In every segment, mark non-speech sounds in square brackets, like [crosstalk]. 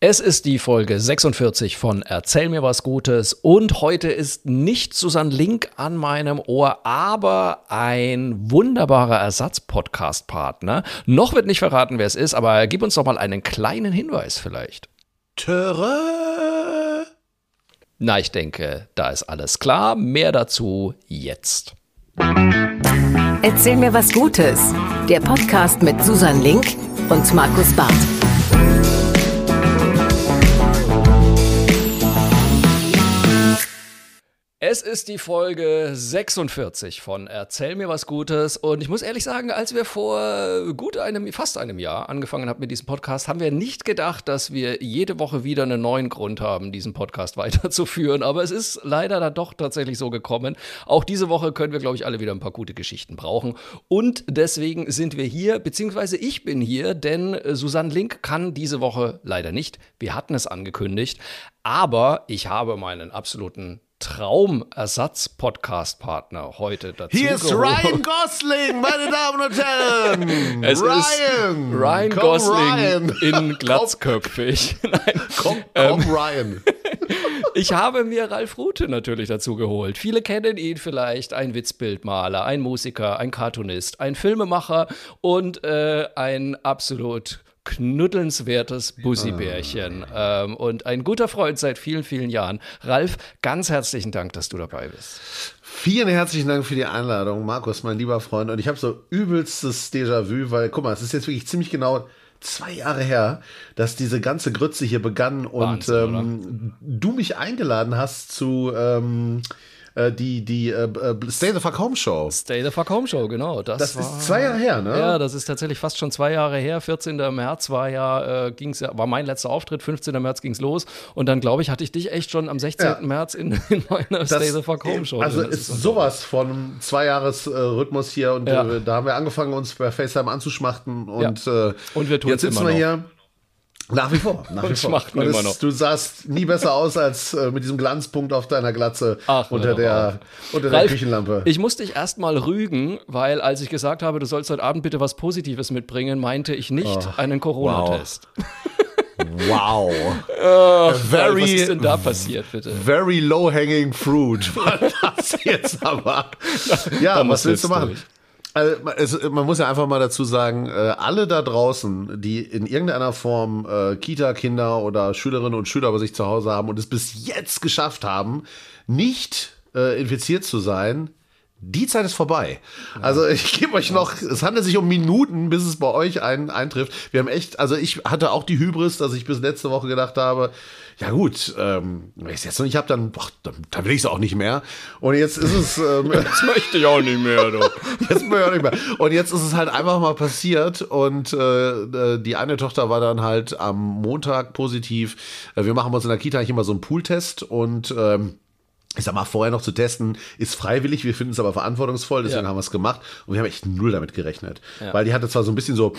Es ist die Folge 46 von Erzähl mir was Gutes und heute ist nicht Susanne Link an meinem Ohr, aber ein wunderbarer Ersatz-Podcast-Partner. Noch wird nicht verraten, wer es ist, aber gib uns doch mal einen kleinen Hinweis vielleicht. Töre. Na, ich denke, da ist alles klar. Mehr dazu jetzt. Erzähl mir was Gutes. Der Podcast mit Susanne Link und Markus Barth. Es ist die Folge 46 von Erzähl mir was Gutes. Und ich muss ehrlich sagen, als wir vor gut einem, fast einem Jahr angefangen haben mit diesem Podcast, haben wir nicht gedacht, dass wir jede Woche wieder einen neuen Grund haben, diesen Podcast [laughs] weiterzuführen. Aber es ist leider dann doch tatsächlich so gekommen. Auch diese Woche können wir, glaube ich, alle wieder ein paar gute Geschichten brauchen. Und deswegen sind wir hier, beziehungsweise ich bin hier, denn Susanne Link kann diese Woche leider nicht. Wir hatten es angekündigt. Aber ich habe meinen absoluten Traumersatz-Podcast-Partner heute dazu. Hier ist Ryan Gosling, meine Damen und Herren. [laughs] Es Ryan. ist Ryan Komm, Gosling Ryan. in [laughs] glatzköpfig. [laughs] Nein. Komm, Ähm, komm, Ryan. Ich habe mir Ralf Rute natürlich dazu geholt. Viele kennen ihn vielleicht, ein Witzbildmaler, ein Musiker, ein Cartoonist, ein Filmemacher und äh, ein absolut knuddelnswertes Bussibärchen ähm, und ein guter Freund seit vielen, vielen Jahren. Ralf, ganz herzlichen Dank, dass du dabei bist. Vielen herzlichen Dank für die Einladung, Markus, mein lieber Freund. Und ich habe so übelstes Déjà-vu, weil, guck mal, es ist jetzt wirklich ziemlich genau zwei Jahre her, dass diese ganze Grütze hier begann und Wahnsinn, ähm, du mich eingeladen hast zu ähm, äh, die, die äh, äh, Stay the Fuck Home Show. Stay the Fuck Home Show, genau. Das, Das war, ist zwei Jahre her, ne? Ja, das ist tatsächlich fast schon zwei Jahre her. 14. März war ja, äh, ging's ja, war mein letzter Auftritt, 15. März ging's los. Und dann, glaube ich, hatte ich dich echt schon am 16. Ja. März in, [laughs] in meiner Stay the Fuck Home Show. Also. Das ist sowas von Zwei-Jahres-Rhythmus hier und Ja. äh, da haben wir angefangen, uns bei FaceTime anzuschmachten und, äh, Und wir jetzt sitzen wir hier. Nach wie vor. Nach wie vor. schmachten Und immer es- noch. Du sahst nie besser aus als äh, mit diesem Glanzpunkt auf deiner Glatze Ach, unter der, unter der Ralf, Küchenlampe. Ich musste dich erstmal rügen, weil als ich gesagt habe, du sollst heute Abend bitte was Positives mitbringen, meinte ich nicht Oh, einen Corona-Test. wow. [laughs] Ralf, very, was ist denn da passiert, bitte? very low-hanging fruit [laughs] war das jetzt aber. [laughs] Ja, was willst du machen? durch. Also, es, man muss ja einfach mal dazu sagen, äh, alle da draußen, die in irgendeiner Form äh, Kita-Kinder oder Schülerinnen und Schüler bei sich zu Hause haben und es bis jetzt geschafft haben, nicht äh, infiziert zu sein, die Zeit ist vorbei. Also ich gebe euch noch, es handelt sich um Minuten, bis es bei euch ein, eintrifft. Wir haben echt, also ich hatte auch die Hybris, dass ich bis letzte Woche gedacht habe, ja gut, ähm, wenn ich es jetzt noch nicht habe, dann, ach, dann, dann will ich es auch nicht mehr. Und jetzt ist es, ähm, [laughs] Das möchte ich auch nicht mehr, du. [laughs] Jetzt bin ich auch nicht mehr. Und jetzt ist es halt einfach mal passiert und äh, äh, die eine Tochter war dann halt am Montag positiv. Äh, wir machen bei uns in der Kita eigentlich immer so einen Pooltest und ähm, ich sag mal, vorher noch zu testen, ist freiwillig, wir finden es aber verantwortungsvoll, deswegen Ja. haben wir es gemacht und wir haben echt null damit gerechnet. Weil die hatte zwar so ein bisschen so,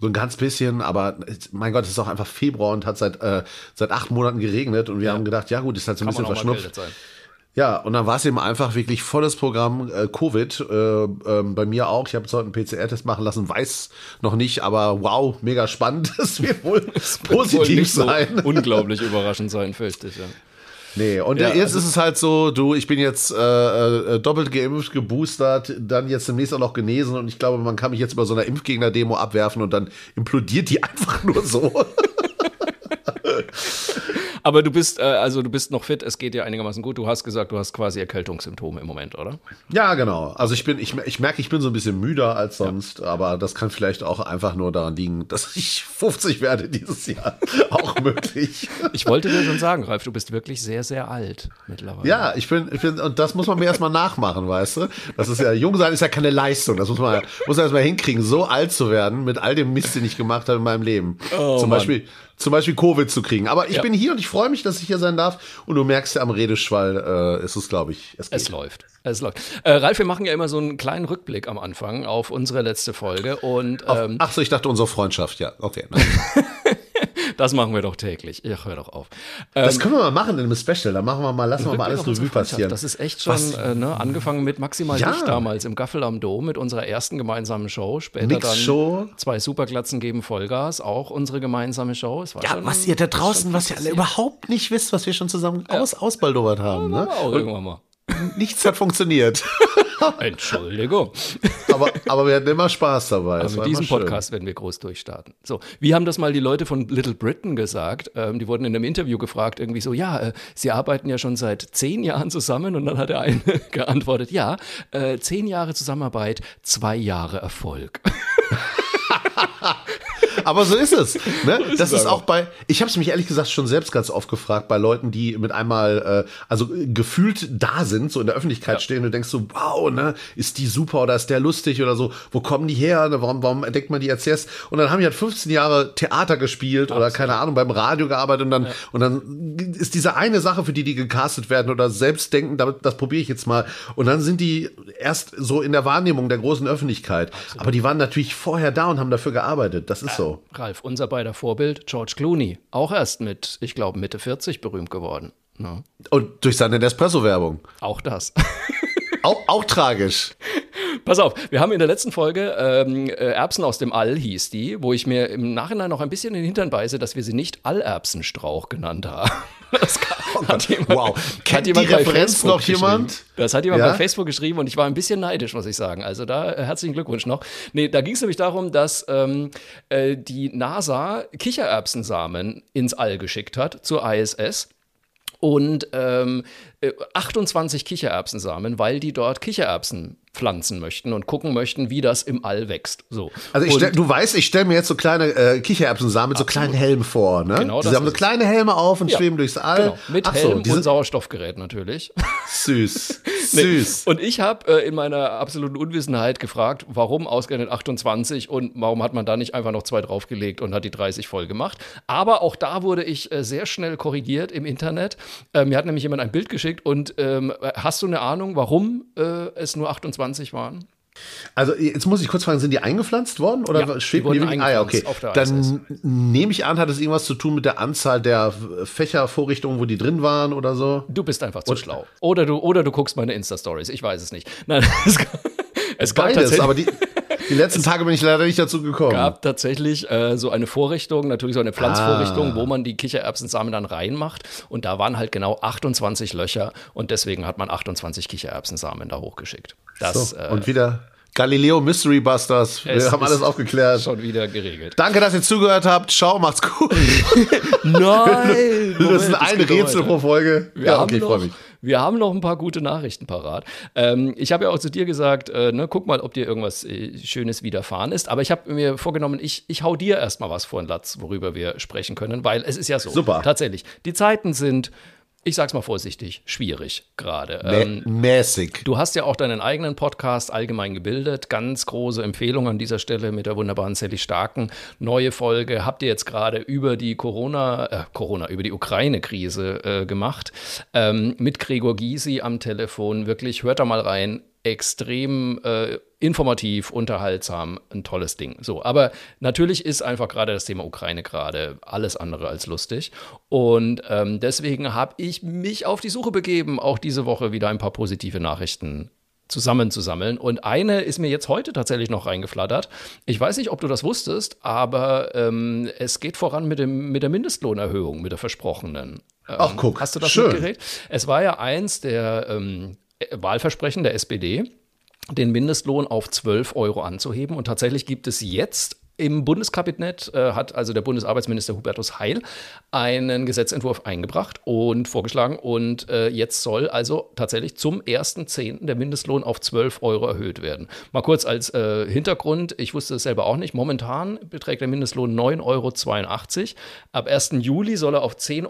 so ein ganz bisschen, aber mein Gott, es ist auch einfach Februar und hat seit, äh, seit acht Monaten geregnet und wir haben gedacht, ja gut, ist halt so ein Kann bisschen verschnupft. Ja, und dann war es eben einfach wirklich volles Programm äh, Covid. Äh, ähm, bei mir auch. Ich habe jetzt heute einen PCR-Test machen lassen, weiß noch nicht, aber wow, mega spannend. [laughs] Es wird wohl Wird wohl positiv nicht sein. So unglaublich überraschend sein, fürchte ich. Ja. Nee, und Ja, jetzt also- ist es halt so, du, ich bin jetzt äh, äh, doppelt geimpft, geboostert, dann jetzt demnächst auch noch genesen und ich glaube, man kann mich jetzt bei so einer Impfgegner-Demo abwerfen und dann implodiert die [laughs] einfach nur so. [laughs] Aber du bist, äh, also du bist noch fit, es geht dir einigermaßen gut. Du hast gesagt, du hast quasi Erkältungssymptome im Moment, oder? Ja, genau. Also ich bin, ich, ich merke, ich bin so ein bisschen müder als sonst, aber das kann vielleicht auch einfach nur daran liegen, dass ich 50 werde dieses Jahr. [laughs] auch möglich. Ich wollte dir schon sagen, Ralf, du bist wirklich sehr, sehr alt mittlerweile. Ja, ich bin, ich bin, und das muss man mir erstmal nachmachen, weißt du? Das ist ja, jung sein ist ja keine Leistung. Das muss man, muss man erstmal hinkriegen, so alt zu werden mit all dem Mist, den ich gemacht habe in meinem Leben. Oh, zum Mann. Beispiel, zum Beispiel Covid zu kriegen. Aber ich Ja. bin hier und ich freue mich, dass ich hier sein darf. Und du merkst ja am Redeschwall, äh, ist es, glaube ich, es geht. Es läuft. Es läuft. Äh, Ralf, wir machen ja immer so einen kleinen Rückblick am Anfang auf unsere letzte Folge und ähm, Ach so, ich dachte unsere Freundschaft, ja. Okay. [laughs] Das machen wir doch täglich. Ich hör doch auf. Das Ähm, können wir mal machen in einem Special. Da machen wir mal, lassen wir mal alles Revue passieren. Das ist echt schon, äh, ne, angefangen mit maximal Ja. Licht damals im Gaffel am Dom mit unserer ersten gemeinsamen Show. Später Mix-Show. dann zwei Superglatzen geben Vollgas, auch unsere gemeinsame Show. Es war Ja, schon, was ihr da draußen, was ihr alle überhaupt nicht wisst, was wir schon zusammen aus, ausbaldowert haben. Ne? auch irgendwann mal. Nichts hat funktioniert. [laughs] [laughs] Entschuldigung. aber, aber wir hatten immer Spaß dabei. Also mit diesem immer schön. Podcast werden wir groß durchstarten. So, wie haben das mal die Leute von Little Britain gesagt? Ähm, die wurden in einem Interview gefragt, irgendwie so, ja, äh, sie arbeiten ja schon seit zehn Jahren zusammen. Und dann hat der eine [laughs] geantwortet, ja, äh, zehn Jahre Zusammenarbeit, zwei Jahre Erfolg. [laughs] Aber so ist es. Ne? das es ist auch bei, ich habe es mich ehrlich gesagt schon selbst ganz oft gefragt, bei Leuten, die mit einmal, äh, also äh, gefühlt da sind, so in der Öffentlichkeit Ja. stehen und du denkst so, wow, ne, ist die super oder ist der lustig oder so, wo kommen die her, ne? warum, warum entdeckt man die jetzt erst? Und dann haben die halt 15 Jahre Theater gespielt oder keine Ahnung, beim Radio gearbeitet und dann, und dann ist diese eine Sache, für die die gecastet werden oder selbst denken, damit, das probiere ich jetzt mal. Und dann sind die erst so in der Wahrnehmung der großen Öffentlichkeit. Aber die waren natürlich vorher da und haben dafür gearbeitet. Das ist so. Ralf, unser beider Vorbild, George Clooney, auch erst mit, ich glaube, Mitte 40 berühmt geworden. Ne? Und durch seine Nespresso-Werbung. Auch das. [laughs] Auch, auch tragisch. Pass auf, wir haben in der letzten Folge ähm, äh, Erbsen aus dem All hieß die, wo ich mir im Nachhinein noch ein bisschen in den Hintern beiße, dass wir sie nicht Allerbsenstrauch genannt haben. [laughs] Das kann, hat jemand, Wow. Kennt die bei Referenz Facebook noch jemand? Das hat jemand Ja? bei Facebook geschrieben und ich war ein bisschen neidisch, muss ich sagen. Also da äh, herzlichen Glückwunsch noch. Nee, da ging es nämlich darum, dass ähm, äh, die NASA Kichererbsensamen ins All geschickt hat zur ISS und ähm, äh, 28 Kichererbsensamen, weil die dort Kichererbsen pflanzen möchten und gucken möchten, wie das im All wächst. So. Also stell, du weißt, ich stelle mir jetzt so kleine äh, Kichererbsensamen mit so kleinen Helmen vor, ne? Genau die haben so kleine Helme auf und Ja, schweben durchs All. Genau, mit Ach so, Helm die und Sauerstoffgerät natürlich. [laughs] süß. [laughs] Nee. Süß. Und ich habe äh, in meiner absoluten Unwissenheit gefragt, warum ausgerechnet 28 und warum hat man da nicht einfach noch zwei draufgelegt und hat die 30 voll gemacht. Aber auch da wurde ich äh, sehr schnell korrigiert im Internet. Äh, mir hat nämlich jemand ein Bild geschickt und ähm, hast du eine Ahnung, warum äh, es nur 28 waren? Also jetzt muss ich kurz fragen, sind die eingepflanzt worden oder Ja, die schweben wurden wirklich? Ah ja, okay. Dann nehme ich an, hat es irgendwas zu tun mit der Anzahl der Fächervorrichtungen, wo die drin waren oder so? Du bist einfach zu schlau. Oder du, oder du guckst meine Insta-Stories. Ich weiß es nicht. Nein, [laughs] es, gab- es gab Beides, aber die, die letzten Tage bin ich leider nicht dazu gekommen. gab tatsächlich äh, so eine Vorrichtung, natürlich so eine Pflanzvorrichtung, wo man die Kichererbsensamen dann reinmacht. Und da waren halt genau 28 Löcher und deswegen hat man 28 Kichererbsensamen da hochgeschickt. Das so, äh, und wieder Galileo Mystery Busters. Wir es haben alles aufgeklärt. schon wieder geregelt. Danke, dass ihr zugehört habt. Ciao, macht's gut. [laughs] [laughs] Nein! das ist ein Rätsel pro Folge. Wir, ja, okay, ich freue mich. Wir haben noch ein paar gute Nachrichten parat. Ähm, ich habe ja auch zu dir gesagt, äh, ne, guck mal, ob dir irgendwas äh, Schönes widerfahren ist. Aber ich habe mir vorgenommen, ich, ich hau dir erstmal was vor den Latz, worüber wir sprechen können, weil es ist ja so. Super. Tatsächlich. Die Zeiten sind, ich sag's mal vorsichtig, schwierig gerade. Mä Ähm, mäßig. Du hast ja auch deinen eigenen Podcast allgemein gebildet. Ganz große Empfehlung an dieser Stelle mit der wunderbaren Sally Starken. Neue Folge habt ihr jetzt gerade über die Corona, äh, Corona, über die Ukraine-Krise äh, gemacht. Ähm, mit Gregor Gysi am Telefon. Wirklich, hört da mal rein. Extrem äh, informativ, unterhaltsam, ein tolles Ding. So, aber natürlich ist einfach gerade das Thema Ukraine gerade alles andere als lustig. Und ähm, deswegen habe ich mich auf die Suche begeben, auch diese Woche wieder ein paar positive Nachrichten zusammenzusammeln. Und eine ist mir jetzt heute tatsächlich noch reingeflattert. Ich weiß nicht, ob du das wusstest, aber ähm, es geht voran mit, dem, mit der Mindestlohnerhöhung, mit der versprochenen. Ähm, Ach, guck, Hast du das schön. mitgekriegt? Es war ja eins der ähm, Wahlversprechen der SPD, den Mindestlohn auf 12 Euro anzuheben. Und tatsächlich gibt es jetzt im Bundeskabinett, äh, hat also der Bundesarbeitsminister Hubertus Heil einen Gesetzentwurf eingebracht und vorgeschlagen. Und äh, jetzt soll also tatsächlich zum 1.10. der Mindestlohn auf 12 Euro erhöht werden. Mal kurz als äh, Hintergrund, ich wusste es selber auch nicht. Momentan beträgt der Mindestlohn 9,82 Euro. Ab 1. Juli soll er auf 10,45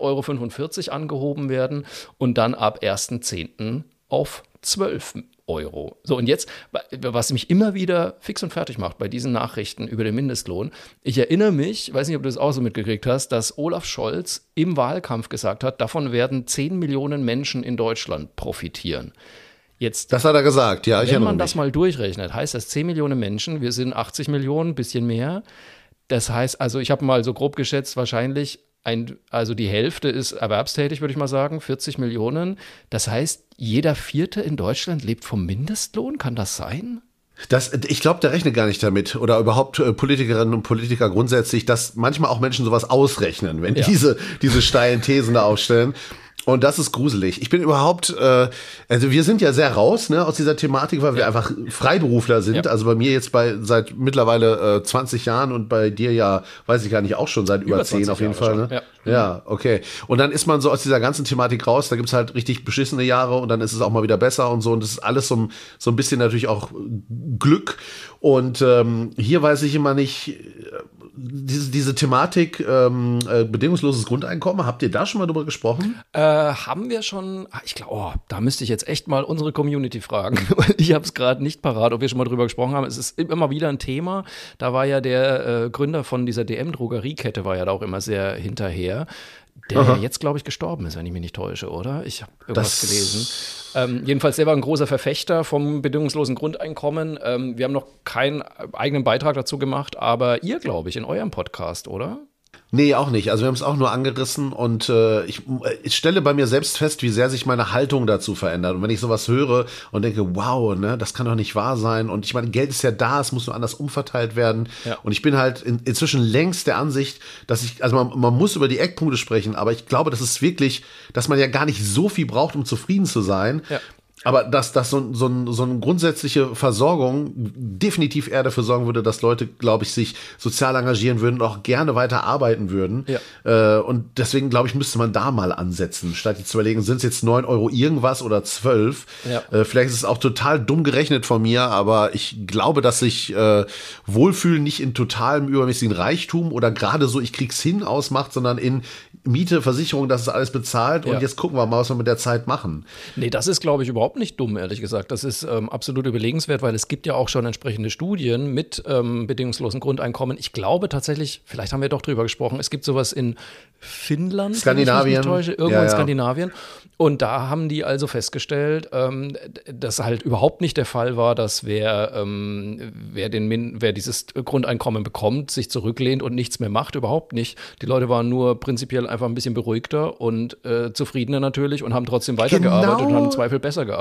Euro angehoben werden und dann ab 1.10. auf 12 Euro. So, und jetzt, was mich immer wieder fix und fertig macht bei diesen Nachrichten über den Mindestlohn, ich erinnere mich, weiß nicht, ob du das auch so mitgekriegt hast, dass Olaf Scholz im Wahlkampf gesagt hat, davon werden 10 Millionen Menschen in Deutschland profitieren. Jetzt Das hat er gesagt, ja, ich wenn man mich. das mal durchrechnet, heißt das 10 Millionen Menschen, wir sind 80 Millionen, bisschen mehr. Das heißt, also ich habe mal so grob geschätzt, wahrscheinlich ein, also die Hälfte ist erwerbstätig, würde ich mal sagen, 40 Millionen. Das heißt, jeder Vierte in Deutschland lebt vom Mindestlohn. Kann das sein? Das, ich glaube, der rechnet gar nicht damit oder überhaupt äh, Politikerinnen und Politiker grundsätzlich, dass manchmal auch Menschen sowas ausrechnen, wenn Ja. diese, diese steilen Thesen da aufstellen. Und das ist gruselig. Ich bin überhaupt, äh, also wir sind ja sehr raus ne, aus dieser Thematik, weil wir einfach Freiberufler sind. Ja. Also bei mir jetzt bei seit mittlerweile äh, 20 Jahren und bei dir ja, weiß ich gar nicht, auch schon seit über, Über 10 20 auf jeden Jahre Fall. schon, Ne? ja. Ja, okay. Und dann ist man so aus dieser ganzen Thematik raus, da gibt's halt richtig beschissene Jahre und dann ist es auch mal wieder besser und so. Und das ist alles so, ein- so ein bisschen natürlich auch Glück. Und ähm, hier weiß ich immer nicht, diese, diese Thematik ähm, äh, bedingungsloses Grundeinkommen, habt ihr da schon mal drüber gesprochen? Äh, haben wir schon, ah, ich glaube, oh, da müsste ich jetzt echt mal unsere Community fragen, [laughs] ich habe es gerade nicht parat, ob wir schon mal drüber gesprochen haben. Es ist immer wieder ein Thema. Da war ja der äh, Gründer von dieser DM-Drogeriekette, war ja da auch immer sehr hinterher. Der ja jetzt, glaube ich, gestorben ist, wenn ich mich nicht täusche, oder? Ich habe irgendwas Das- gelesen. Ähm, jedenfalls, war ein großer Verfechter vom bedingungslosen Grundeinkommen. Ähm, wir haben noch keinen eigenen Beitrag dazu gemacht, aber ihr, glaube ich, in eurem Podcast, oder? Nee, auch nicht. Also wir haben es auch nur angerissen und äh, ich, ich stelle bei mir selbst fest, wie sehr sich meine Haltung dazu verändert. Und wenn ich sowas höre und denke, wow, ne, das kann doch nicht wahr sein. Und ich meine, Geld ist ja da, es muss nur anders umverteilt werden. Ja. Und ich bin halt in, inzwischen längst der Ansicht, dass ich, also man, man muss über die Eckpunkte sprechen, aber ich glaube, das ist wirklich, dass man ja gar nicht so viel braucht, um zufrieden zu sein. Ja. Aber dass, dass so, so, so eine grundsätzliche Versorgung definitiv eher dafür sorgen würde, dass Leute, glaube ich, sich sozial engagieren würden und auch gerne weiter arbeiten würden. Äh, und deswegen, glaube ich, müsste man da mal ansetzen, statt jetzt zu überlegen, sind es jetzt 9 Euro irgendwas oder 12? Ja. Äh, vielleicht ist es auch total dumm gerechnet von mir, aber ich glaube, dass sich äh, Wohlfühlen nicht in totalem übermäßigen Reichtum oder gerade so, ich krieg's hin ausmacht, sondern in Miete, Versicherung, das ist alles bezahlt Ja. und jetzt gucken wir mal, was wir mit der Zeit machen. Nee, das ist, glaube ich, überhaupt nicht dumm, ehrlich gesagt. Das ist ähm, absolut überlegenswert, weil es gibt ja auch schon entsprechende Studien mit ähm, bedingungslosen Grundeinkommen. Ich glaube tatsächlich, vielleicht haben wir doch drüber gesprochen, es gibt sowas in Finnland, wenn ich Skandinavien. täusche, irgendwo Ja, in ja. Skandinavien. Und da haben die also festgestellt, ähm, dass halt überhaupt nicht der Fall war, dass wer, ähm, wer, den Min wer dieses Grundeinkommen bekommt, sich zurücklehnt und nichts mehr macht. Überhaupt nicht. Die Leute waren nur prinzipiell einfach ein bisschen beruhigter und äh, zufriedener natürlich und haben trotzdem weitergearbeitet und Genau. haben im Zweifel besser gearbeitet.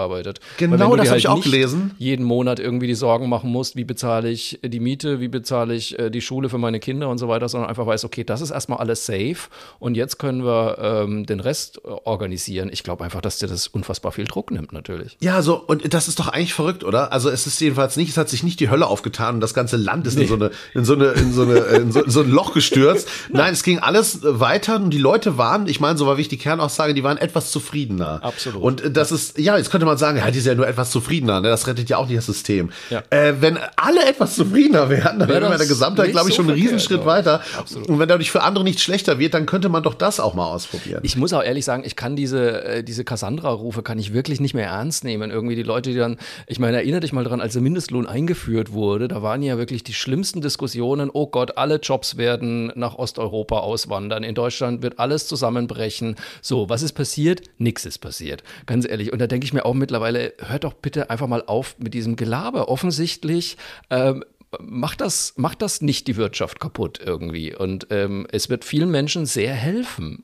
Genau, wenn du das dir hab ich auch gelesen. Jeden Monat irgendwie die Sorgen machen musst, wie bezahle ich die Miete, wie bezahle ich äh, die Schule für meine Kinder und so weiter, sondern einfach weißt, okay, das ist erstmal alles safe und jetzt können wir ähm, den Rest äh, organisieren. Ich glaube einfach, dass dir das unfassbar viel Druck nimmt, natürlich. Ja, so, und das ist doch eigentlich verrückt, oder? Also es ist jedenfalls nicht, es hat sich nicht die Hölle aufgetan und das ganze Land ist in so eine, in so eine, in so eine, in so, in so ein Loch gestürzt. [laughs] Nein, es ging alles äh, weiter und die Leute waren, ich meine, so war wie ich die Kernaussage, die waren etwas zufriedener. Absolut. Und äh, das ist, ja, jetzt könnte man sagen, ja, die sind ja nur etwas zufriedener, ne? Das rettet ja auch nicht das System. Ja. Äh, wenn alle etwas zufriedener wären, dann Wär wäre in der Gesamtheit, glaube ich, so schon einen Riesenschritt ja. weiter. Absolut. Und wenn dadurch für andere nicht schlechter wird, dann könnte man doch das auch mal ausprobieren. Ich muss auch ehrlich sagen, ich kann diese, äh, diese Cassandra-Rufe kann ich wirklich nicht mehr ernst nehmen. Irgendwie die Leute, die dann, ich meine, erinnere dich mal dran, als der Mindestlohn eingeführt wurde, da waren ja wirklich die schlimmsten Diskussionen, oh Gott, alle Jobs werden nach Osteuropa auswandern, in Deutschland wird alles zusammenbrechen. So, was ist passiert? Nix ist passiert, ganz ehrlich. Und da denke ich mir auch mittlerweile, hört doch bitte einfach mal auf mit diesem Gelaber. Offensichtlich ähm, macht das, macht das nicht die Wirtschaft kaputt irgendwie. Und ähm, es wird vielen Menschen sehr helfen.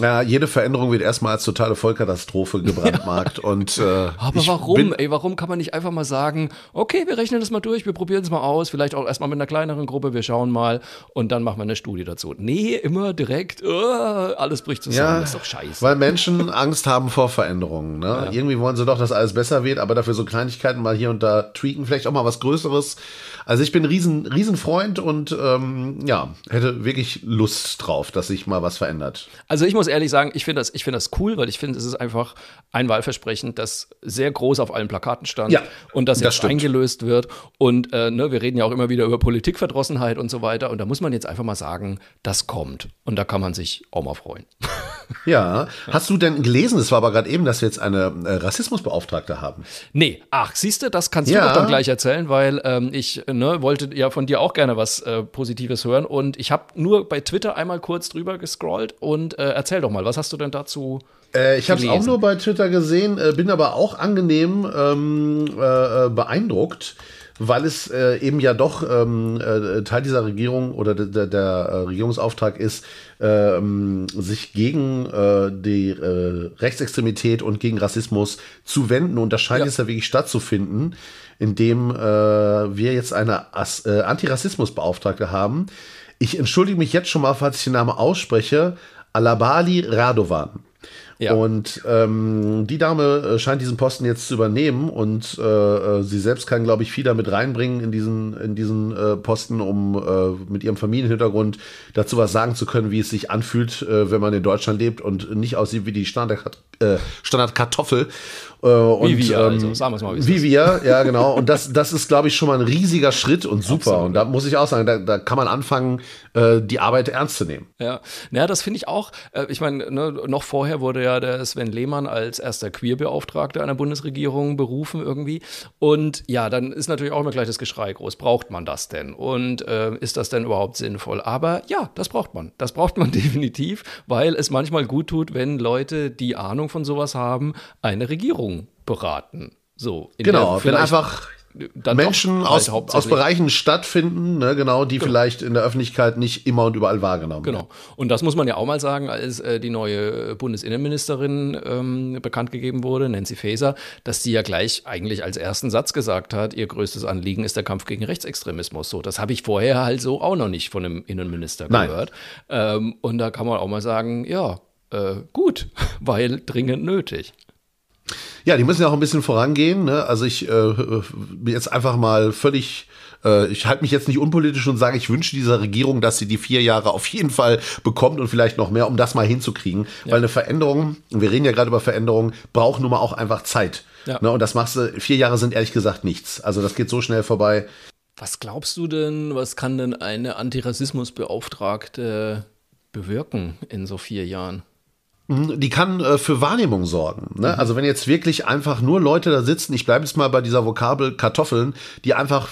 Ja, jede Veränderung wird erstmal als totale Vollkatastrophe gebrandmarkt. [laughs] Und, äh, Aber warum? Ey, warum kann man nicht einfach mal sagen, okay, wir rechnen das mal durch, wir probieren es mal aus, vielleicht auch erstmal mit einer kleineren Gruppe, wir schauen mal und dann machen wir eine Studie dazu. Nee, immer direkt, äh, alles bricht zusammen, Ja, das ist doch scheiße. Weil Menschen Angst haben vor Veränderungen. Ne? Irgendwie wollen sie doch, dass alles besser wird, aber dafür so Kleinigkeiten mal hier und da tweaken, vielleicht auch mal was Größeres. Also ich bin riesen, riesen Freund und ähm, ja, hätte wirklich Lust drauf, dass sich mal was verändert. Also ich muss ehrlich sagen, ich finde das, ich finde das cool, weil ich finde, es ist einfach ein Wahlversprechen, das sehr groß auf allen Plakaten stand Ja, und das das jetzt stimmt. eingelöst wird. Und äh, ne, wir reden ja auch immer wieder über Politikverdrossenheit und so weiter. Und da muss man jetzt einfach mal sagen, das kommt. Und da kann man sich auch mal freuen. [laughs] Ja, hast du denn gelesen, es war aber gerade eben, dass wir jetzt eine äh, Rassismusbeauftragte haben? Nee, ach, siehst du, das kannst Ja. du doch dann gleich erzählen, weil ähm, ich ne, wollte ja von dir auch gerne was äh, Positives hören und ich habe nur bei Twitter einmal kurz drüber gescrollt und äh, erzähl doch mal, was hast du denn dazu? Äh, ich habe es auch nur bei Twitter gesehen, äh, bin aber auch angenehm ähm, äh, äh, beeindruckt. Weil es äh, eben ja doch ähm, äh, Teil dieser Regierung oder der, der äh, Regierungsauftrag ist, ähm, sich gegen äh, die äh, Rechtsextremität und gegen Rassismus zu wenden. Und das scheint ja. jetzt ja wirklich stattzufinden, indem äh, wir jetzt eine As äh, Antirassismusbeauftragte haben. Ich entschuldige mich jetzt schon mal, falls ich den Namen ausspreche. Alabali Radovan. Ja. Und ähm, die Dame äh, scheint diesen Posten jetzt zu übernehmen und äh, äh, sie selbst kann, glaube ich, viel damit reinbringen in diesen, in diesen äh, Posten, um äh, mit ihrem Familienhintergrund dazu was sagen zu können, wie es sich anfühlt, äh, wenn man in Deutschland lebt und nicht aussieht wie die Standard, äh, Standardkartoffel. Äh, und, wie wir, ähm, also, sagen wir es mal. Wie, wie wir, ja genau. Und das, das ist, glaube ich, schon mal ein riesiger Schritt und super. Absolut. Und da muss ich auch sagen, da, da kann man anfangen, äh, die Arbeit ernst zu nehmen. Ja, naja, das finde ich auch. Äh, ich meine, ne, noch vorher wurde ja der Sven Lehmann als erster Queerbeauftragter einer Bundesregierung berufen irgendwie. Und ja, dann ist natürlich auch immer gleich das Geschrei groß. Braucht man das denn? Und äh, ist das denn überhaupt sinnvoll? Aber ja, das braucht man. Das braucht man [laughs] definitiv, weil es manchmal gut tut, wenn Leute, die Ahnung von sowas haben, eine Regierung beraten. So, genau, wenn einfach Menschen aus, halt aus Bereichen stattfinden, ne, genau, die genau. vielleicht in der Öffentlichkeit nicht immer und überall wahrgenommen werden. Genau. Und das muss man ja auch mal sagen, als äh, die neue Bundesinnenministerin ähm, bekannt gegeben wurde, Nancy Faeser, dass die ja gleich eigentlich als ersten Satz gesagt hat, ihr größtes Anliegen ist der Kampf gegen Rechtsextremismus. So, das habe ich vorher halt so auch noch nicht von einem Innenminister gehört. Ähm, und da kann man auch mal sagen, ja, äh, gut, [laughs] weil dringend nötig. Ja, die müssen ja auch ein bisschen vorangehen. Ne? Also ich äh, jetzt einfach mal völlig äh, ich halte mich jetzt nicht unpolitisch und sage, ich wünsche dieser Regierung, dass sie die vier Jahre auf jeden Fall bekommt und vielleicht noch mehr, um das mal hinzukriegen. Ja. Weil eine Veränderung, wir reden ja gerade über Veränderungen, braucht nun mal auch einfach Zeit. Ja. Ne? Und das machst du, vier Jahre sind ehrlich gesagt nichts. Also das geht so schnell vorbei. Was glaubst du denn, was kann denn eine Antirassismusbeauftragte bewirken in so vier Jahren? Mhm, die kann äh, für Wahrnehmung sorgen. Ne? Mhm. Also wenn jetzt wirklich einfach nur Leute da sitzen, ich bleibe jetzt mal bei dieser Vokabel Kartoffeln, die einfach,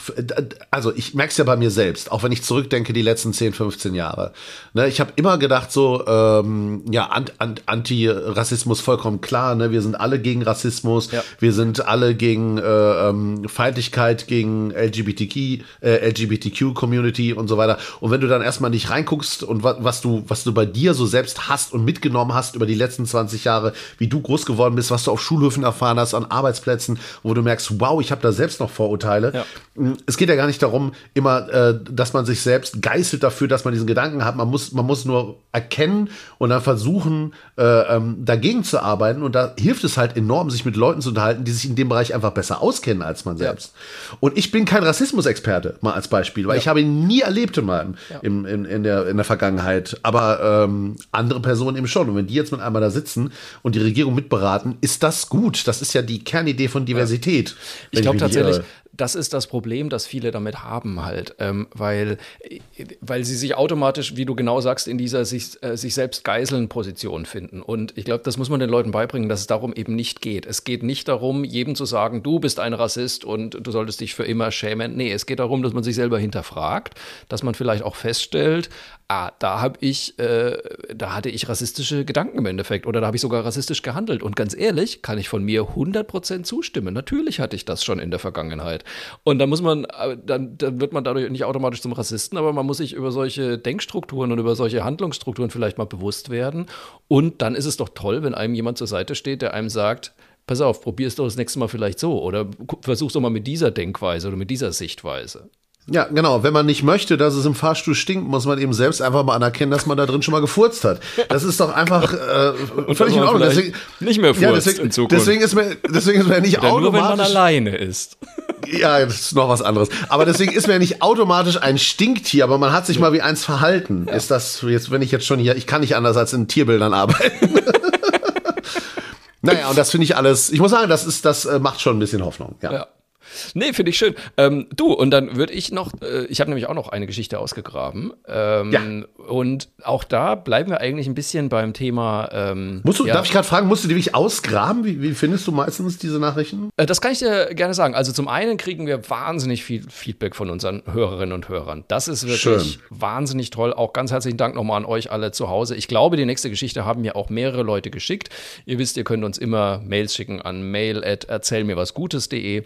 also ich merke es ja bei mir selbst, auch wenn ich zurückdenke die letzten 10, 15 Jahre. Ne? Ich habe immer gedacht so, ähm, ja, Ant, Ant, Antirassismus vollkommen klar, ne? wir sind alle gegen Rassismus, ja. wir sind alle gegen äh, ähm, Feindlichkeit, gegen LGBTQ, äh, LGBTQ-Community und so weiter. Und wenn du dann erstmal nicht reinguckst und was, was, du, was du bei dir so selbst hast und mitgenommen hast, über die letzten 20 Jahre, wie du groß geworden bist, was du auf Schulhöfen erfahren hast, an Arbeitsplätzen, wo du merkst, wow, ich habe da selbst noch Vorurteile. Ja. Mm, es geht ja gar nicht darum, immer, äh, dass man sich selbst geißelt dafür, dass man diesen Gedanken hat. Man muss, man muss nur erkennen und dann versuchen, äh, ähm, dagegen zu arbeiten. Und da hilft es halt enorm, sich mit Leuten zu unterhalten, die sich in dem Bereich einfach besser auskennen als man selbst. Ja. Und ich bin kein Rassismusexperte, mal als Beispiel, weil ja. ich habe ihn nie erlebt in meinem, in, in, in, der, in der Vergangenheit. Aber ähm, andere Personen eben schon. Und wenn die jetzt mit einmal da sitzen und die Regierung mitberaten, ist das gut. Das ist ja die Kernidee von Diversität. Ich glaube tatsächlich, das ist das Problem, das viele damit haben halt, ähm, weil, weil sie sich automatisch, wie du genau sagst, in dieser sich, äh, sich selbst geiseln Position finden. Und ich glaube, das muss man den Leuten beibringen, dass es darum eben nicht geht. Es geht nicht darum, jedem zu sagen, du bist ein Rassist und du solltest dich für immer schämen. Nee, es geht darum, dass man sich selber hinterfragt, dass man vielleicht auch feststellt, ah, da habe ich, äh, da hatte ich rassistische Gedanken im Endeffekt oder da habe ich sogar rassistisch gehandelt. Und ganz ehrlich, kann ich von mir 100% zustimmen. Natürlich hatte ich das schon in der Vergangenheit. Und dann muss man, äh, dann, dann wird man dadurch nicht automatisch zum Rassisten, aber man muss sich über solche Denkstrukturen und über solche Handlungsstrukturen vielleicht mal bewusst werden. Und dann ist es doch toll, wenn einem jemand zur Seite steht, der einem sagt, pass auf, probier es doch das nächste Mal vielleicht so oder versuch doch mal mit dieser Denkweise oder mit dieser Sichtweise. Ja, genau. Wenn man nicht möchte, dass es im Fahrstuhl stinkt, muss man eben selbst einfach mal anerkennen, dass man da drin schon mal gefurzt hat. Das ist doch einfach äh, völlig in Ordnung. Deswegen, nicht mehr furzt ja, deswegen, in Zukunft. Deswegen ist mir, deswegen ist mir nicht Oder automatisch. Nur wenn man alleine ist. Ja, das ist noch was anderes. Aber deswegen ist mir nicht automatisch ein Stinktier, aber man hat sich mal wie eins verhalten. Ja. Ist das jetzt, wenn ich jetzt schon hier, ich kann nicht anders als in Tierbildern arbeiten. [laughs] naja, und das finde ich alles, ich muss sagen, das ist, das äh, macht schon ein bisschen Hoffnung. ja. ja. Nee, finde ich schön. Ähm, du, und dann würde ich noch, äh, ich habe nämlich auch noch eine Geschichte ausgegraben. Ähm, ja. Und auch da bleiben wir eigentlich ein bisschen beim Thema. Ähm, musst du, ja. darf ich gerade fragen, musst du die wirklich ausgraben? Wie, wie findest du meistens diese Nachrichten? Äh, das kann ich dir gerne sagen. Also zum einen kriegen wir wahnsinnig viel Feedback von unseren Hörerinnen und Hörern. Das ist wirklich schön. wahnsinnig toll. Auch ganz herzlichen Dank nochmal an euch alle zu Hause. Ich glaube, die nächste Geschichte haben mir auch mehrere Leute geschickt. Ihr wisst, ihr könnt uns immer Mails schicken an mail at erzählmirwasgutes.de.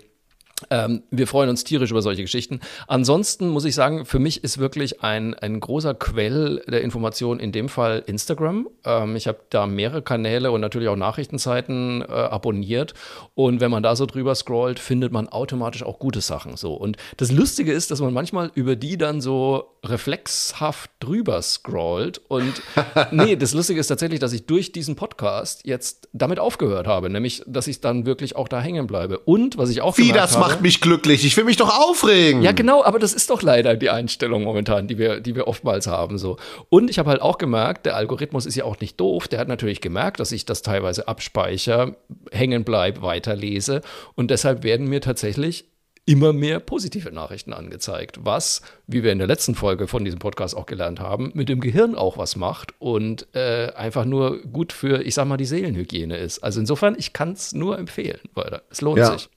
Ähm, wir freuen uns tierisch über solche Geschichten. Ansonsten muss ich sagen, für mich ist wirklich ein, ein großer Quell der Information in dem Fall Instagram. Ähm, ich habe da mehrere Kanäle und natürlich auch Nachrichtenseiten äh, abonniert. Und wenn man da so drüber scrollt, findet man automatisch auch gute Sachen. So. Und das Lustige ist, dass man manchmal über die dann so reflexhaft drüber scrollt. Und [laughs] nee, das Lustige ist tatsächlich, dass ich durch diesen Podcast jetzt damit aufgehört habe. Nämlich, dass ich dann wirklich auch da hängen bleibe. Und was ich auch Wie das habe, macht mich glücklich. Ich will mich doch aufregen. Ja, genau, aber das ist doch leider die Einstellung momentan, die wir, die wir oftmals haben. So. Und ich habe halt auch gemerkt, der Algorithmus ist ja auch nicht doof. Der hat natürlich gemerkt, dass ich das teilweise abspeichere, hängen bleibe, weiterlese. Und deshalb werden mir tatsächlich immer mehr positive Nachrichten angezeigt, was, wie wir in der letzten Folge von diesem Podcast auch gelernt haben, mit dem Gehirn auch was macht und äh, einfach nur gut für, ich sag mal, die Seelenhygiene ist. Also insofern, ich kann es nur empfehlen, weil es lohnt ja. sich.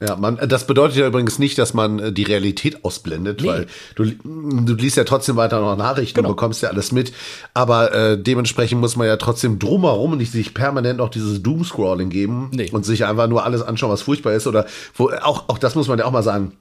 Ja, man, das bedeutet ja übrigens nicht, dass man äh, die Realität ausblendet, nee. weil du, du liest ja trotzdem weiter noch Nachrichten genau. und bekommst ja alles mit. Aber äh, dementsprechend muss man ja trotzdem drumherum nicht sich permanent noch dieses Doomscrolling geben nee. und sich einfach nur alles anschauen, was furchtbar ist. Oder wo, auch, auch das muss man ja auch mal sagen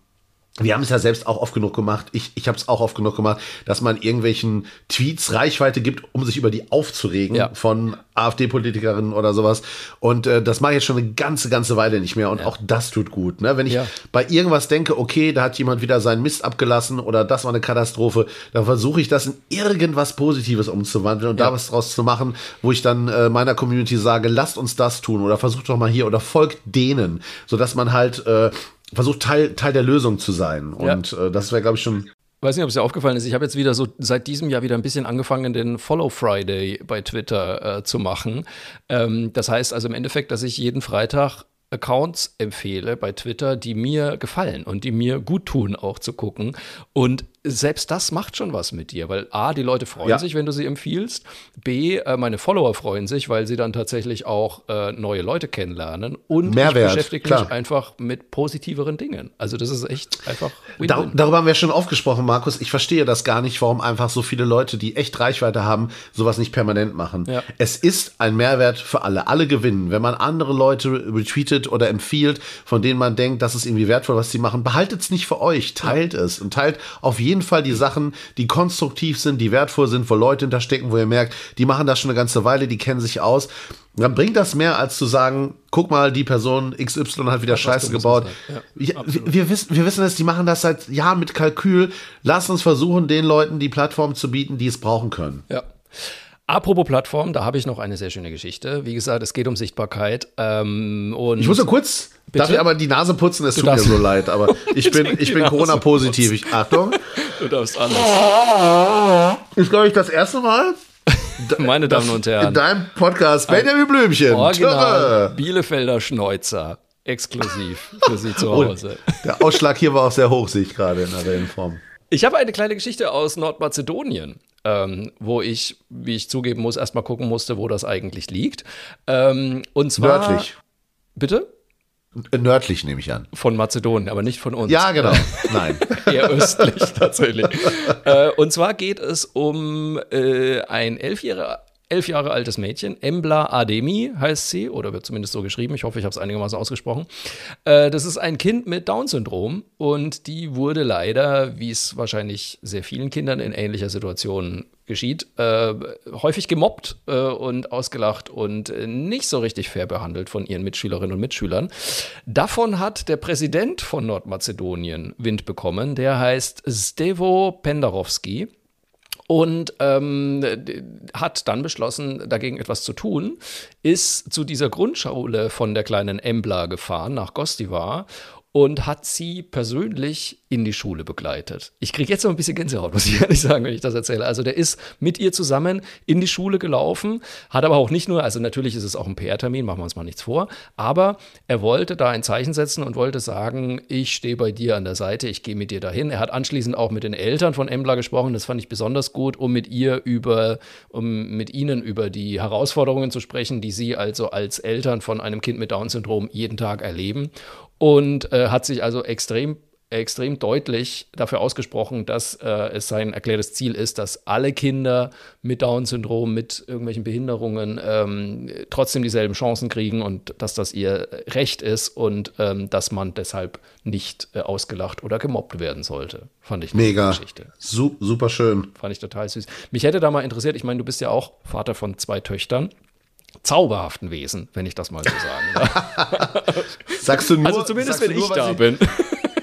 wir haben es ja selbst auch oft genug gemacht, ich, ich habe es auch oft genug gemacht, dass man irgendwelchen Tweets Reichweite gibt, um sich über die aufzuregen ja. von AfD-Politikerinnen oder sowas. Und äh, das mache ich jetzt schon eine ganze, ganze Weile nicht mehr. Und ja. auch das tut gut. Ne? Wenn ich ja. bei irgendwas denke, okay, da hat jemand wieder seinen Mist abgelassen oder das war eine Katastrophe, dann versuche ich das in irgendwas Positives umzuwandeln und da was draus zu machen, wo ich dann äh, meiner Community sage, lasst uns das tun oder versucht doch mal hier oder folgt denen, sodass man halt äh, versucht, Teil, Teil der Lösung zu sein. Und ja. äh, das wäre, glaube ich, schon. Weiß nicht, ob es dir aufgefallen ist. Ich habe jetzt wieder so seit diesem Jahr wieder ein bisschen angefangen, den Follow Friday bei Twitter äh, zu machen. Ähm, das heißt also im Endeffekt, dass ich jeden Freitag Accounts empfehle bei Twitter, die mir gefallen und die mir gut tun, auch zu gucken. Und selbst das macht schon was mit dir, weil A, die Leute freuen ja. sich, wenn du sie empfiehlst. B, äh, meine Follower freuen sich, weil sie dann tatsächlich auch äh, neue Leute kennenlernen. Und Mehrwert, ich beschäftige mich einfach mit positiveren Dingen. Also das ist echt einfach win -win. Darüber haben wir schon oft gesprochen, Markus. Ich verstehe das gar nicht, warum einfach so viele Leute, die echt Reichweite haben, sowas nicht permanent machen. Ja. Es ist ein Mehrwert für alle. Alle gewinnen. Wenn man andere Leute retweetet, retweetet oder empfiehlt, von denen man denkt, das ist irgendwie wertvoll, was sie machen, behaltet es nicht für euch, teilt ja. es und teilt auf jeden Fall die Sachen, die konstruktiv sind, die wertvoll sind, wo Leute hinterstecken, wo ihr merkt, die machen das schon eine ganze Weile, die kennen sich aus. Dann bringt das mehr, als zu sagen, guck mal, die Person XY hat wieder Scheiße gebaut. Ja, wir, wir, wissen, wir wissen es, die machen das seit Jahren mit Kalkül. Lass uns versuchen, den Leuten die Plattform zu bieten, die es brauchen können. Ja. Apropos Plattform, da habe ich noch eine sehr schöne Geschichte. Wie gesagt, es geht um Sichtbarkeit. Ähm, und ich muss nur kurz, bitte? darf ich aber die Nase putzen? Es tut mir so leid, aber [laughs] ich bin, ich bin Corona-positiv. Achtung. Du darfst anders. [laughs] Ist, glaube ich, das erste Mal. [laughs] Meine Damen und Herren. In deinem Podcast Benjamin Blümchen. Original Bielefelder Schneuzer. Exklusiv für Sie zu [laughs] Hause. Oh, der Ausschlag hier war auch sehr hoch, sehe ich gerade in der Wellenform. Ich habe eine kleine Geschichte aus Nordmazedonien ähm, wo ich, wie ich zugeben muss, erstmal gucken musste, wo das eigentlich liegt. Ähm, und zwar. Nördlich. Bitte? Nördlich nehme ich an. Von Mazedonien, aber nicht von uns. Ja, genau. [laughs] Nein. Eher östlich tatsächlich. äh, und zwar geht es um äh, ein elfjähriger elf Jahre altes Mädchen, Embla Ademi heißt sie, oder wird zumindest so geschrieben. Ich hoffe, ich habe es einigermaßen ausgesprochen. Äh, das ist ein Kind mit Down-Syndrom und die wurde leider, wie es wahrscheinlich sehr vielen Kindern in ähnlicher Situation geschieht, äh, häufig gemobbt äh, und ausgelacht und nicht so richtig fair behandelt von ihren Mitschülerinnen und Mitschülern. Davon hat der Präsident von Nordmazedonien Wind bekommen. Der heißt Stevo Pendarovski und ähm, hat dann beschlossen, dagegen etwas zu tun, ist zu dieser Grundschule von der kleinen Embla gefahren nach Gostivar und hat sie persönlich in die Schule begleitet. Ich kriege jetzt noch ein bisschen Gänsehaut, muss ich ehrlich sagen, wenn ich das erzähle. Also der ist mit ihr zusammen in die Schule gelaufen, hat aber auch nicht nur, also natürlich ist es auch ein PR-Termin, machen wir uns mal nichts vor, aber er wollte da ein Zeichen setzen und wollte sagen, ich stehe bei dir an der Seite, ich gehe mit dir dahin. Er hat anschließend auch mit den Eltern von Embla gesprochen, das fand ich besonders gut, um mit ihr über, um mit ihnen über die Herausforderungen zu sprechen, die sie also als Eltern von einem Kind mit Down-Syndrom jeden Tag erleben und äh, hat sich also extrem extrem deutlich dafür ausgesprochen, dass äh, es sein erklärtes Ziel ist, dass alle Kinder mit Down-Syndrom, mit irgendwelchen Behinderungen ähm, trotzdem dieselben Chancen kriegen und dass das ihr Recht ist und ähm, dass man deshalb nicht äh, ausgelacht oder gemobbt werden sollte. Fand ich eine Mega. Geschichte. Su super schön. Fand ich total süß. Mich hätte da mal interessiert, ich meine, du bist ja auch Vater von zwei Töchtern. Zauberhaften Wesen, wenn ich das mal so sagen darf. [laughs] Sagst du nur, Also zumindest, wenn du ich nur, da weil bin. Sie,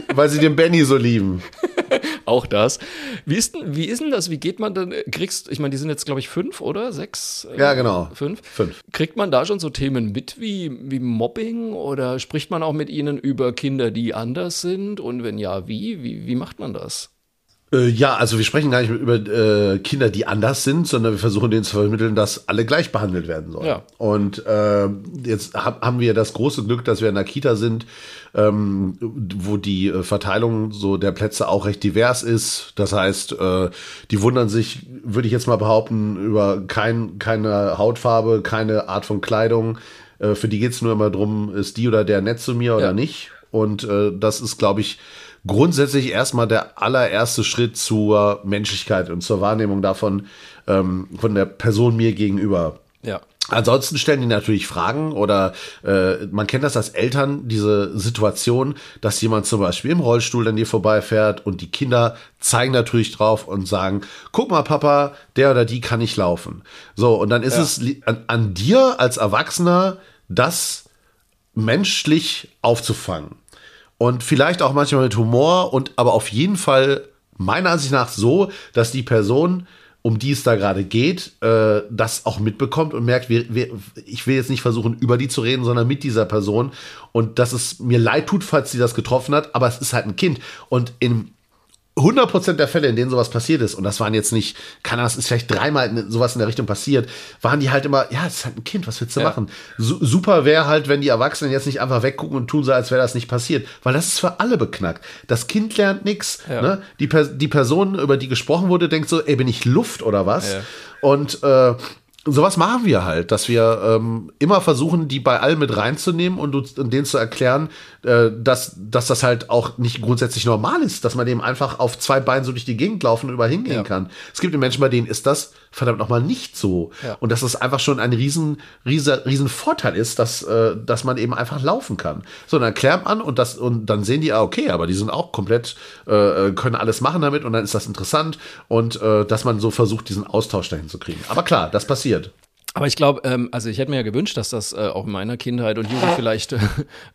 [laughs] weil sie den Benny so lieben. [laughs] Auch das. Wie ist denn, wie ist denn das? Wie geht man denn? Kriegst, ich meine, die sind jetzt, glaube ich, fünf oder sechs? Äh, Ja, genau. Fünf? Fünf. Kriegt man da schon so Themen mit wie, wie Mobbing oder spricht man auch mit ihnen über Kinder, die anders sind? Und wenn ja, wie? Wie, wie macht man das? Äh, ja, also wir sprechen gar nicht über äh, Kinder, die anders sind, sondern wir versuchen denen zu vermitteln, dass alle gleich behandelt werden sollen. Ja. Und äh, jetzt hab, haben wir das große Glück, dass wir in einer Kita sind, ähm, wo die äh, Verteilung so der Plätze auch recht divers ist. Das heißt, äh, die wundern sich, würde ich jetzt mal behaupten, über kein, keine Hautfarbe, keine Art von Kleidung. Für die geht es nur immer drum, ist die oder der nett zu mir oder Ja. nicht. Und das ist, glaube ich, grundsätzlich erstmal der allererste Schritt zur Menschlichkeit und zur Wahrnehmung davon, ähm, von der Person mir gegenüber. Ja. Ansonsten stellen die natürlich Fragen oder äh, man kennt das als Eltern, diese Situation, dass jemand zum Beispiel im Rollstuhl an dir vorbeifährt und die Kinder zeigen natürlich drauf und sagen, guck mal Papa, der oder die kann nicht laufen. So, und dann ist Ja. es an, an dir als Erwachsener, das menschlich aufzufangen. Und vielleicht auch manchmal mit Humor und aber auf jeden Fall meiner Ansicht nach so, dass die Person, um die es da gerade geht, äh, das auch mitbekommt und merkt, wir, wir, ich will jetzt nicht versuchen, über die zu reden, sondern mit dieser Person und dass es mir leid tut, falls sie das getroffen hat, aber es ist halt ein Kind. Und in 100% der Fälle, in denen sowas passiert ist, und das waren jetzt nicht, keine Ahnung, es ist vielleicht dreimal sowas in der Richtung passiert, waren die halt immer, ja, es ist halt ein Kind, was willst du Ja. machen? Su super wäre halt, wenn die Erwachsenen jetzt nicht einfach weggucken und tun so, als wäre das nicht passiert, weil das ist für alle beknackt. Das Kind lernt nichts. Ja. Ne? Die, per die Person, über die gesprochen wurde, denkt so, ey, bin ich Luft oder was? Ja. Und äh, sowas machen wir halt, dass wir ähm, immer versuchen, die bei allen mit reinzunehmen und, uns- und denen zu erklären, äh, dass, dass das halt auch nicht grundsätzlich normal ist, dass man eben einfach auf zwei Beinen so durch die Gegend laufen und überall hingehen Ja. kann. Es gibt Menschen, bei denen ist das verdammt nochmal nicht so. Ja. Und dass es einfach schon ein riesen, riesen, riesen Vorteil ist, dass, äh, dass man eben einfach laufen kann. So, dann erklärt man und, das, und dann sehen die, ah, okay, aber die sind auch komplett, äh, können alles machen damit und dann ist das interessant und äh, dass man so versucht, diesen Austausch dahin zu kriegen. Aber klar, das passiert. Aber ich glaube, ähm, also ich hätte mir ja gewünscht, dass das äh, auch in meiner Kindheit und Jugend vielleicht äh,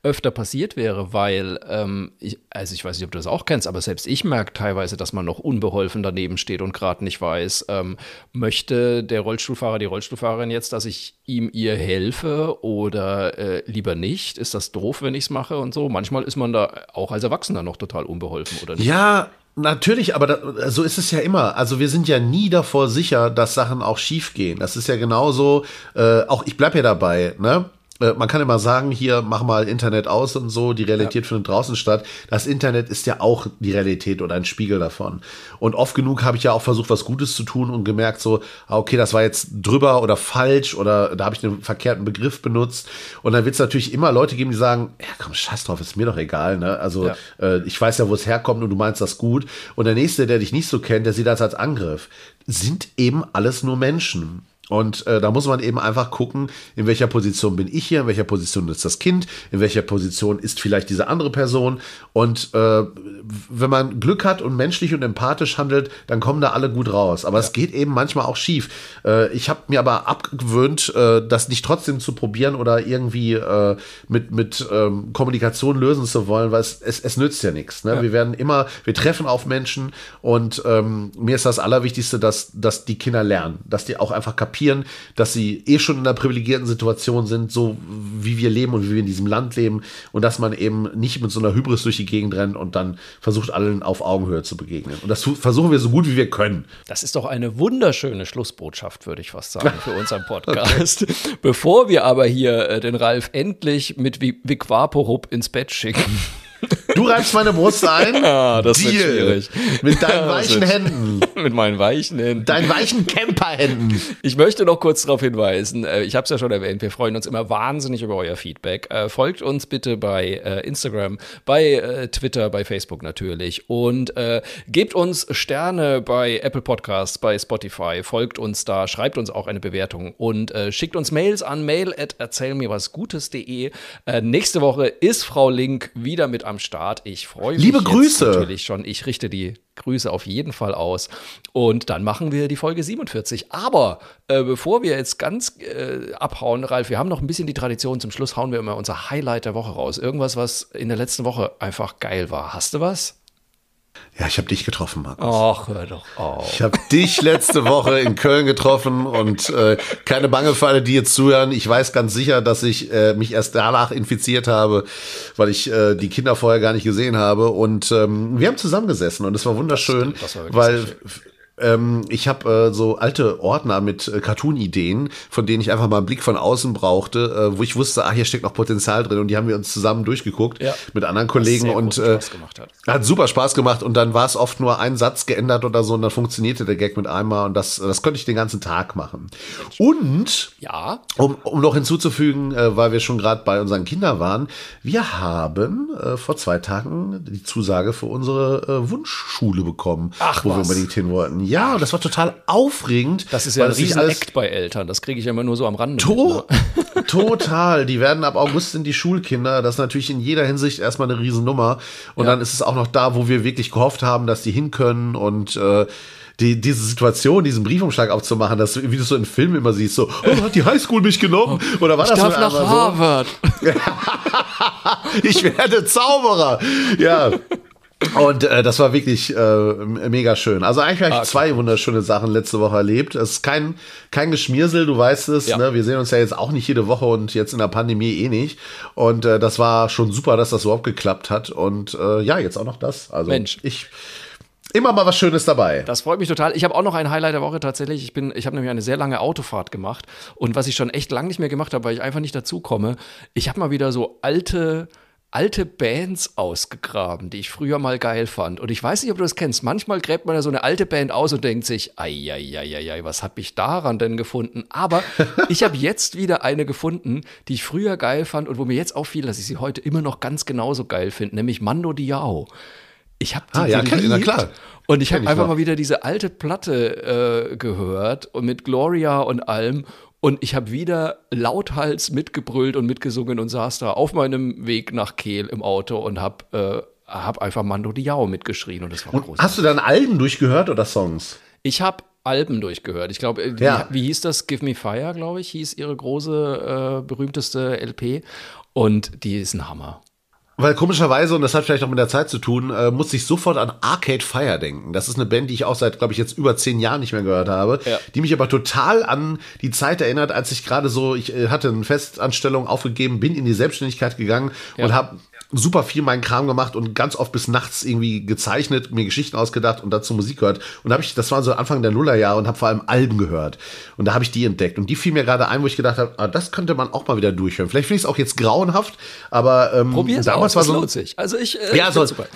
öfter passiert wäre, weil, ähm, ich, also ich weiß nicht, ob du das auch kennst, aber selbst ich merke teilweise, dass man noch unbeholfen daneben steht und gerade nicht weiß, ähm, möchte der Rollstuhlfahrer, die Rollstuhlfahrerin jetzt, dass ich ihm ihr helfe oder äh, lieber nicht? Ist das doof, wenn ich es mache und so? Manchmal ist man da auch als Erwachsener noch total unbeholfen, oder nicht? Ja, natürlich, aber da, so ist es ja immer. Also wir sind ja nie davor sicher, dass Sachen auch schief gehen. Das ist ja genauso, äh, auch ich bleib ja dabei, ne? Äh, Man kann immer sagen, hier mach mal Internet aus und so, die Realität findet draußen statt. Das Internet ist ja auch die Realität oder ein Spiegel davon. Und oft genug habe ich ja auch versucht, was Gutes zu tun und gemerkt so, ah, okay, das war jetzt drüber oder falsch oder da habe ich einen verkehrten Begriff benutzt. Und dann wird es natürlich immer Leute geben, die sagen, ja komm, scheiß drauf, ist mir doch egal. Ne? Also Ja. äh, ich weiß ja, wo es herkommt und du meinst das gut. Und der Nächste, der dich nicht so kennt, der sieht das als Angriff. Sind eben alles nur Menschen. Und äh, da muss man eben einfach gucken, in welcher Position bin ich hier, in welcher Position ist das Kind, in welcher Position ist vielleicht diese andere Person. Und äh, wenn man Glück hat und menschlich und empathisch handelt, dann kommen da alle gut raus. Aber es geht eben manchmal auch schief. Äh, ich habe mir aber abgewöhnt, äh, das nicht trotzdem zu probieren oder irgendwie äh, mit, mit ähm, Kommunikation lösen zu wollen, weil es, es, es nützt ja nichts. Ne? Wir werden immer, wir treffen auf Menschen und ähm, mir ist das Allerwichtigste, dass, dass die Kinder lernen, dass die auch einfach kapieren, dass sie eh schon in einer privilegierten Situation sind, so wie wir leben und wie wir in diesem Land leben und dass man eben nicht mit so einer Hybris durch die Gegend rennt und dann versucht, allen auf Augenhöhe zu begegnen. Und das versuchen wir so gut wie wir können. Das ist doch eine wunderschöne Schlussbotschaft, würde ich fast sagen, [laughs] für unseren Podcast. Bevor wir aber hier äh, den Ralf endlich mit Vi- Vic Vaporub ins Bett schicken, [laughs] Du reibst meine Brust ein. [laughs] Ah, das wird Deal. schwierig. Mit deinen weichen Händen. [laughs] Mit meinen weichen Händen. Deinen weichen Camperhänden. Ich möchte noch kurz darauf hinweisen, äh, ich habe es ja schon erwähnt, wir freuen uns immer wahnsinnig über euer Feedback. Äh, Folgt uns bitte bei äh, Instagram, bei Twitter, bei Facebook natürlich und gebt uns Sterne bei Apple Podcasts, bei Spotify, folgt uns da, schreibt uns auch eine Bewertung und schickt uns Mails an mail at erzählmirwasgutes.de. Äh, nächste Woche ist Frau Link wieder mit am Start. Ich freue mich Liebe Grüße. natürlich schon. Ich richte die Grüße auf jeden Fall aus. Und dann machen wir die Folge 47. Aber äh, bevor wir jetzt ganz äh, abhauen, Ralf, wir haben noch ein bisschen die Tradition. Zum Schluss hauen wir immer unser Highlight der Woche raus. Irgendwas, was in der letzten Woche einfach geil war. Hast du was? Ja, ich habe dich getroffen, Markus. Ach, hör doch auf. Ich habe dich letzte Woche in Köln getroffen und äh, keine Bange für alle, die jetzt zuhören. Ich weiß ganz sicher, dass ich äh, mich erst danach infiziert habe, weil ich äh, die Kinder vorher gar nicht gesehen habe. Und ähm, wir haben zusammengesessen und es war wunderschön, Das- das war weil schön. Ähm, ich habe äh, so alte Ordner mit äh, Cartoon-Ideen, von denen ich einfach mal einen Blick von außen brauchte, äh, wo ich wusste, ah, hier steckt noch Potenzial drin und die haben wir uns zusammen durchgeguckt Ja. mit anderen Kollegen und äh, Spaß gemacht hat. hat super Spaß gemacht und dann war es oft nur ein Satz geändert oder so und dann funktionierte der Gag mit einmal und das, das konnte ich den ganzen Tag machen. Und Ja, um, um noch hinzuzufügen, äh, weil wir schon gerade bei unseren Kindern waren, wir haben äh, vor zwei Tagen die Zusage für unsere äh, Wunschschule bekommen, Ach, wo wir was? unbedingt hin wollten. Ja, und das war total aufregend. das ist ja ein sich riesen alles Act bei Eltern. Das kriege ich ja immer nur so am Rande. To mit, ne? [laughs] Total. Die werden ab August sind die Schulkinder. Das ist natürlich in jeder Hinsicht erstmal eine Riesennummer. Und Ja. dann ist es auch noch da, wo wir wirklich gehofft haben, dass die hin können und äh, die, diese Situation, diesen Briefumschlag aufzumachen, das, wie du es so in Filmen immer siehst, so, oh, hat die Highschool mich genommen? Oder war Ich das darf nach Harvard. so? [laughs] Ich werde Zauberer. Ja. Und äh, das war wirklich äh, mega schön. Also eigentlich habe ich Ah, zwei wunderschöne Sachen letzte Woche erlebt. Es ist kein, kein Geschmiersel, du weißt es. Ja. Ne? Wir sehen uns ja jetzt auch nicht jede Woche und jetzt in der Pandemie eh nicht. Und äh, das war schon super, dass das überhaupt geklappt hat. Und äh, ja, jetzt auch noch das. Also Mensch. ich immer mal was Schönes dabei. Das freut mich total. Ich habe auch noch ein Highlight der Woche tatsächlich. Ich bin, ich habe nämlich eine sehr lange Autofahrt gemacht und was ich schon echt lange nicht mehr gemacht habe, weil ich einfach nicht dazu komme. Ich habe mal wieder so alte alte Bands ausgegraben, die ich früher mal geil fand. Und ich weiß nicht, ob du das kennst. Manchmal gräbt man ja so eine alte Band aus und denkt sich, ei, ei, ei, ei, ei was habe ich daran denn gefunden? Aber [laughs] ich habe jetzt wieder eine gefunden, die ich früher geil fand und wo mir jetzt auffiel, dass ich sie heute immer noch ganz genauso geil finde, nämlich Mando Diao. Ich habe die Ah, ja, kenn- na geliebt. klar. Und ich habe einfach mal wieder diese alte Platte äh, gehört und mit Gloria und allem. Und ich habe wieder lauthals mitgebrüllt und mitgesungen und saß da auf meinem Weg nach Kehl im Auto und habe äh, hab einfach Mando Diao mitgeschrien und das war großartig. Hast du dann Alben durchgehört oder Songs? Ich habe Alben durchgehört. Ich glaube, äh, Ja. wie, wie hieß das? Give Me Fire, glaube ich, hieß ihre große, äh, berühmteste LP. Und die ist ein Hammer. Weil komischerweise, und das hat vielleicht auch mit der Zeit zu tun, äh, muss ich sofort an Arcade Fire denken. Das ist eine Band, die ich auch seit, glaube ich, jetzt über zehn Jahren nicht mehr gehört habe, Ja. die mich aber total an die Zeit erinnert, als ich gerade so, ich äh, hatte eine Festanstellung aufgegeben, bin in die Selbstständigkeit gegangen Ja. und habe super viel meinen Kram gemacht und ganz oft bis nachts irgendwie gezeichnet, mir Geschichten ausgedacht und dazu Musik gehört. Und da habe ich, das war so Anfang der Nullerjahre und habe vor allem Alben gehört. Und da habe ich die entdeckt. Und die fiel mir gerade ein, wo ich gedacht habe, ah, das könnte man auch mal wieder durchhören. Vielleicht finde ich es auch jetzt grauenhaft, aber ähm, Probier's damals aus, war so lohnt sich. Also ich, äh, Ja, find's super.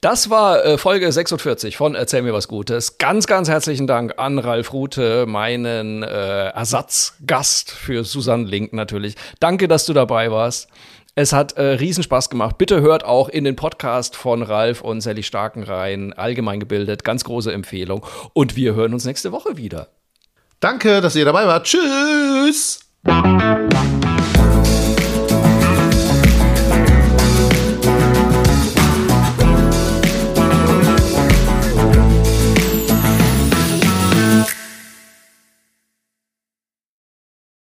Das war äh, Folge 46 von Erzähl mir was Gutes. Ganz, ganz herzlichen Dank an Ralf Rute, meinen äh, Ersatzgast für Susanne Link natürlich. Danke, dass du dabei warst. Es hat äh, Riesenspaß gemacht. Bitte hört auch in den Podcast von Ralf und Sally Starken rein. Allgemein gebildet, ganz große Empfehlung. Und wir hören uns nächste Woche wieder. Danke, dass ihr dabei wart. Tschüss.